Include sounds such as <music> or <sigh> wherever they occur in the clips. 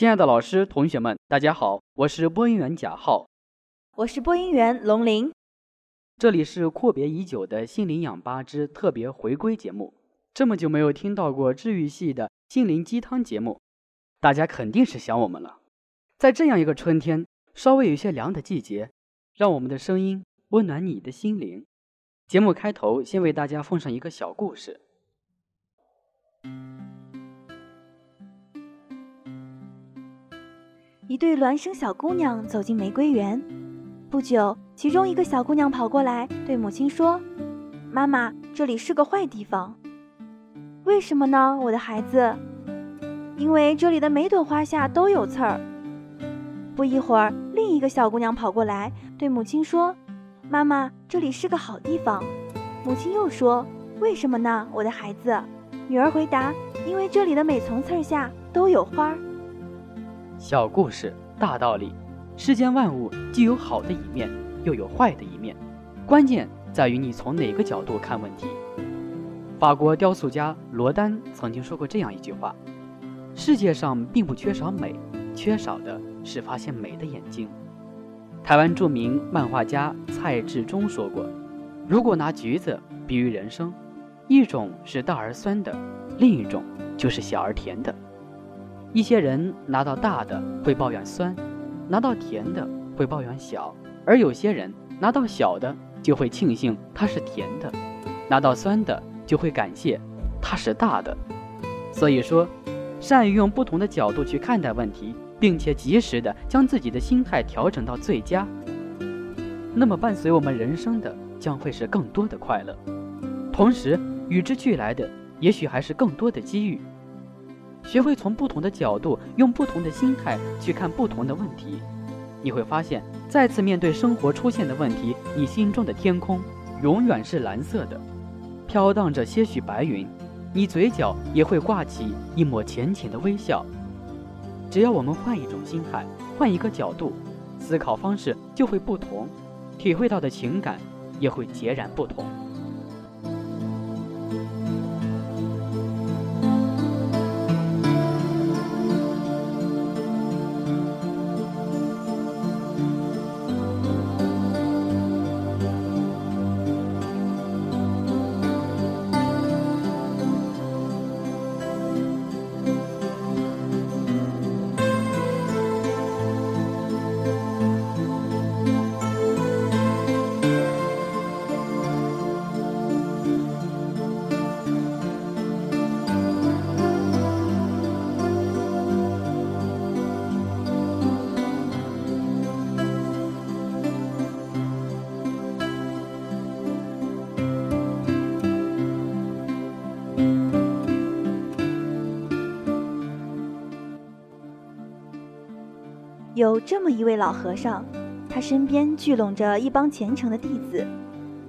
亲爱的老师、同学们，大家好，我是播音员贾浩，我是播音员龙鳞。这里是阔别已久的心灵氧吧之特别回归节目。这么久没有听到过治愈系的心灵鸡汤节目，大家肯定是想我们了。在这样一个春天，稍微有些凉的季节，让我们的声音温暖你的心灵。节目开头，先为大家奉上一个小故事。一对孪生小姑娘走进玫瑰园，不久，其中一个小姑娘跑过来对母亲说：“妈妈，这里是个坏地方。为什么呢，我的孩子？因为这里的每朵花下都有刺儿。”不一会儿，另一个小姑娘跑过来对母亲说：“妈妈，这里是个好地方。”母亲又说：“为什么呢，我的孩子？”女儿回答：“因为这里的每丛刺儿下都有花儿。”小故事大道理，世间万物既有好的一面，又有坏的一面，关键在于你从哪个角度看问题。法国雕塑家罗丹曾经说过这样一句话：“世界上并不缺少美，缺少的是发现美的眼睛。”台湾著名漫画家蔡志忠说过：“如果拿橘子比喻人生，一种是大而酸的，另一种就是小而甜的。”一些人拿到大的会抱怨酸，拿到甜的会抱怨小，而有些人拿到小的就会庆幸它是甜的，拿到酸的就会感谢它是大的。所以说，善于用不同的角度去看待问题，并且及时的将自己的心态调整到最佳，那么伴随我们人生的将会是更多的快乐，同时与之俱来的也许还是更多的机遇。学会从不同的角度，用不同的心态去看不同的问题，你会发现，再次面对生活出现的问题，你心中的天空永远是蓝色的，飘荡着些许白云，你嘴角也会挂起一抹浅浅的微笑。只要我们换一种心态，换一个角度，思考方式就会不同，体会到的情感也会截然不同。有这么一位老和尚，他身边聚拢着一帮虔诚的弟子。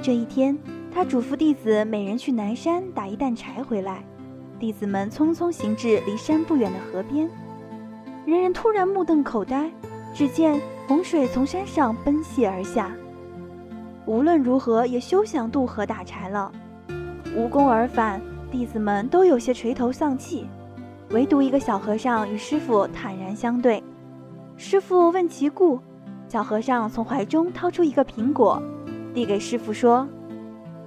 这一天，他嘱咐弟子每人去南山打一担柴回来。弟子们匆匆行至离山不远的河边，人人突然目瞪口呆。只见洪水从山上奔泻而下，无论如何也休想渡河打柴了。无功而返，弟子们都有些垂头丧气，唯独一个小和尚与师傅坦然相对。师傅问其故，小和尚从怀中掏出一个苹果，递给师傅说：“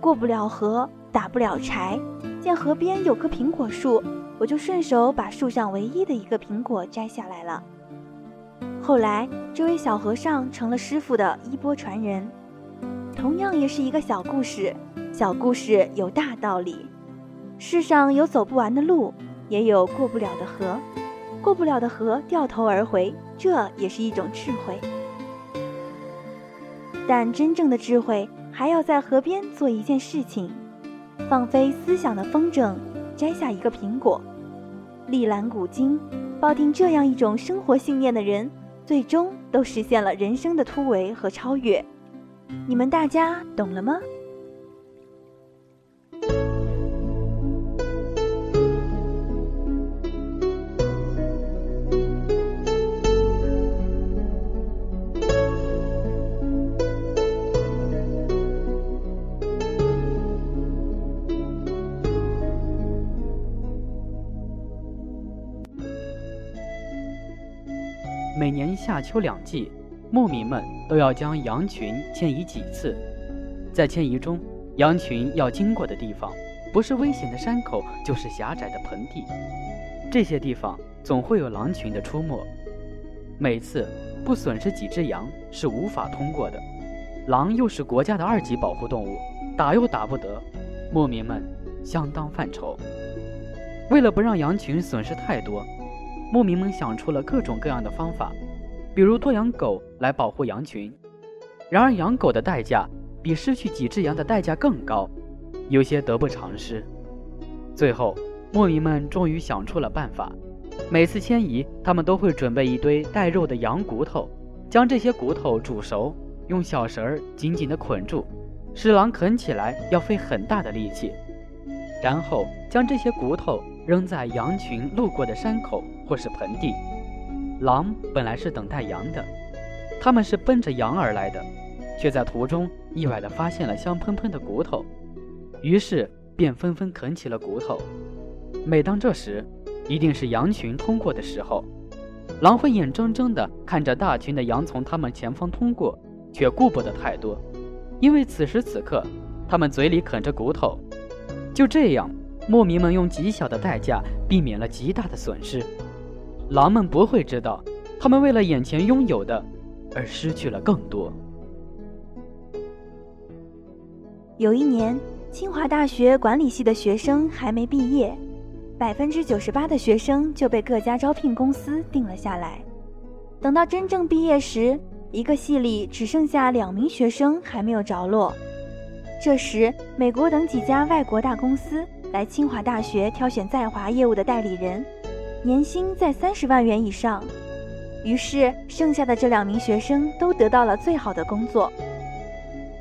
过不了河，打不了柴。见河边有棵苹果树，我就顺手把树上唯一的一个苹果摘下来了。”后来，这位小和尚成了师傅的衣钵传人。同样也是一个小故事，小故事有大道理。世上有走不完的路，也有过不了的河。过不了的河，掉头而回，这也是一种智慧。但真正的智慧，还要在河边做一件事情：放飞思想的风筝，摘下一个苹果。历览古今，抱定这样一种生活信念的人，最终都实现了人生的突围和超越。你们大家懂了吗？夏秋两季，牧民们都要将羊群迁移几次。在迁移中，羊群要经过的地方，不是危险的山口，就是狭窄的盆地。这些地方总会有狼群的出没，每次不损失几只羊是无法通过的。狼又是国家的二级保护动物，打又打不得，牧民们相当犯愁。为了不让羊群损失太多，牧民们想出了各种各样的方法，比如多养狗来保护羊群。然而，养狗的代价比失去几只羊的代价更高，有些得不偿失。最后，牧民们终于想出了办法：每次迁移，他们都会准备一堆带肉的羊骨头，将这些骨头煮熟。用小绳儿紧紧地捆住，使狼啃起来要费很大的力气，然后将这些骨头扔在羊群路过的山口或是盆地。狼本来是等待羊的，他们是奔着羊而来的，却在途中意外地发现了香喷喷的骨头，于是便纷纷啃起了骨头。每当这时，一定是羊群通过的时候，狼会眼睁睁地看着大群的羊从他们前方通过。却顾不得太多，因为此时此刻，他们嘴里啃着骨头。就这样，牧民们用极小的代价避免了极大的损失。狼们不会知道，他们为了眼前拥有的，而失去了更多。有一年，清华大学管理系的学生还没毕业，百分之九十八的学生就被各家招聘公司定了下来。等到真正毕业时，一个系里只剩下两名学生还没有着落，这时美国等几家外国大公司来清华大学挑选在华业务的代理人，年薪在三十万元以上。于是剩下的这两名学生都得到了最好的工作。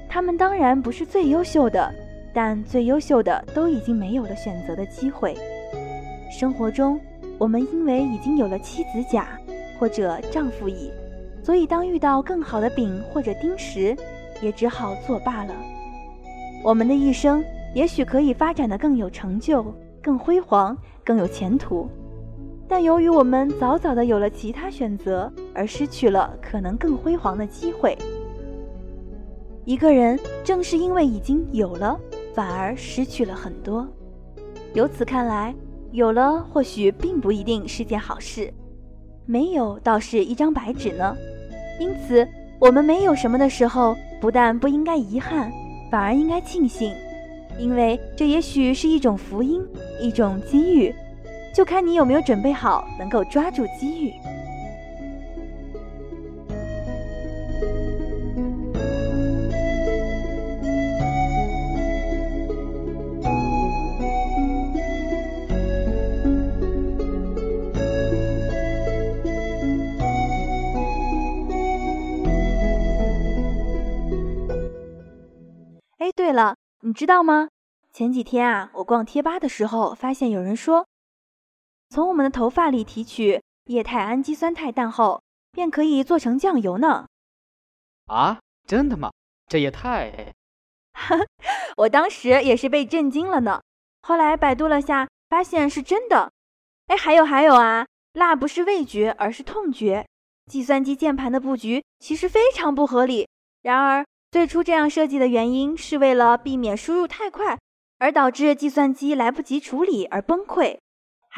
他们当然不是最优秀的，但最优秀的都已经没有了选择的机会。生活中，我们因为已经有了妻子甲或者丈夫乙。所以，当遇到更好的丙或者丁时，也只好作罢了。我们的一生也许可以发展的更有成就、更辉煌、更有前途，但由于我们早早的有了其他选择，而失去了可能更辉煌的机会。一个人正是因为已经有了，反而失去了很多。由此看来，有了或许并不一定是件好事，没有倒是一张白纸呢。因此，我们没有什么的时候，不但不应该遗憾，反而应该庆幸，因为这也许是一种福音，一种机遇，就看你有没有准备好，能够抓住机遇。哎对了，你知道吗？前几天啊，我逛贴吧的时候，发现有人说，从我们的头发里提取液态氨基酸肽氮后，便可以做成酱油呢。啊，真的吗？这也太 <laughs>…… 我当时也是被震惊了呢。后来百度了下，发现是真的。哎，还有还有啊，辣不是味觉，而是痛觉。计算机键盘的布局其实非常不合理。然而。最初这样设计的原因是为了避免输入太快而导致计算机来不及处理而崩溃。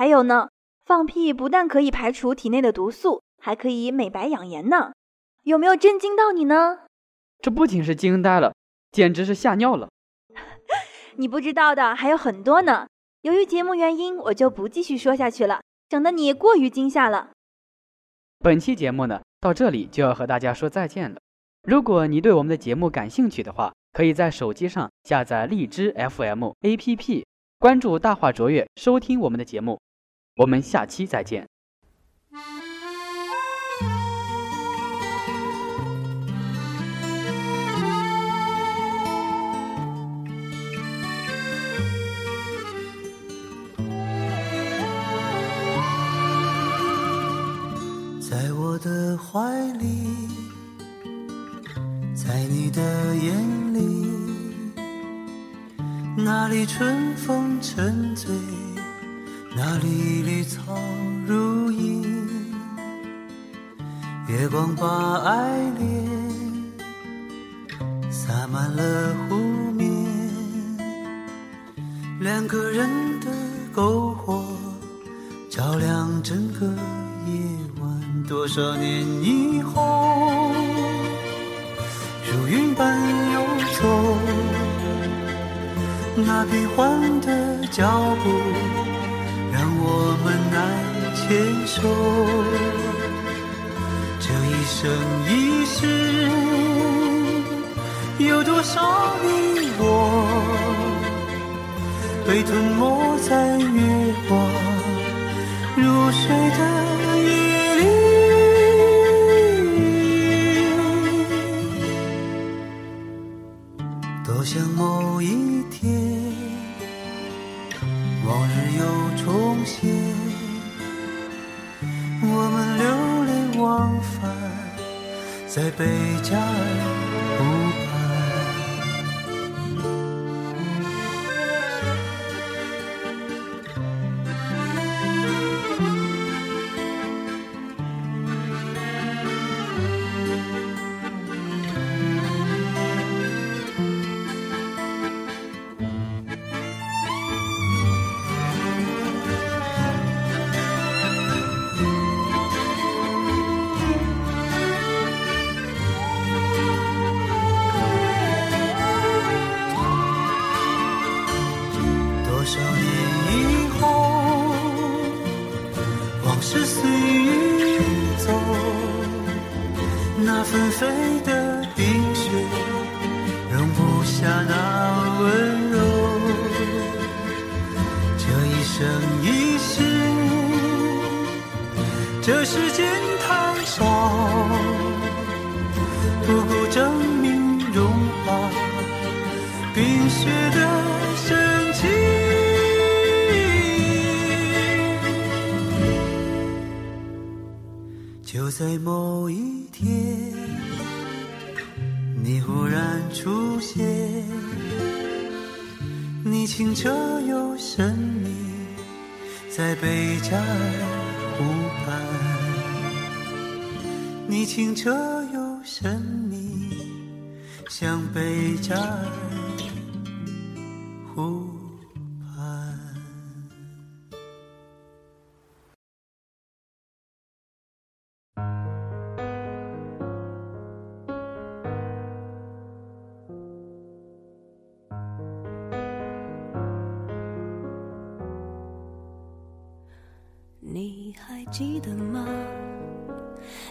还有呢，放屁不但可以排除体内的毒素，还可以美白养颜呢。有没有震惊到你呢？这不仅是惊呆了，简直是吓尿了。<laughs> 你不知道的还有很多呢。由于节目原因，我就不继续说下去了，整得你过于惊吓了。本期节目呢，到这里就要和大家说再见了。如果你对我们的节目感兴趣的话，可以在手机上下载荔枝 FM APP，关注大话卓越，收听我们的节目。我们下期再见。在我的怀里。在你的眼里，那里春风沉醉，那里绿草如茵。月光把爱恋洒满了湖面，两个人的篝火照亮整个夜晚。多少年以后，如云般游走，那变幻的脚步我们难牵手。这一生一世，有多少你我被吞没在月光如水的天，我们流连忘返在贝加尔湖。时间太少，不够证明融化冰雪的深情。就在某一天，你忽然出现，你清澈又神秘，在贝加尔湖畔。你清澈又神秘，像贝加尔湖畔。你还记得吗？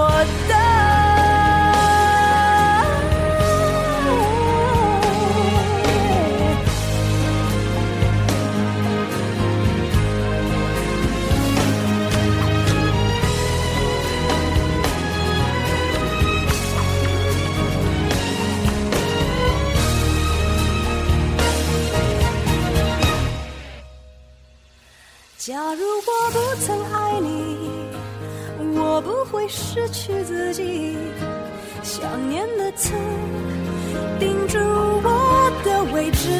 我的。失去自己，想念的刺钉住我的位置。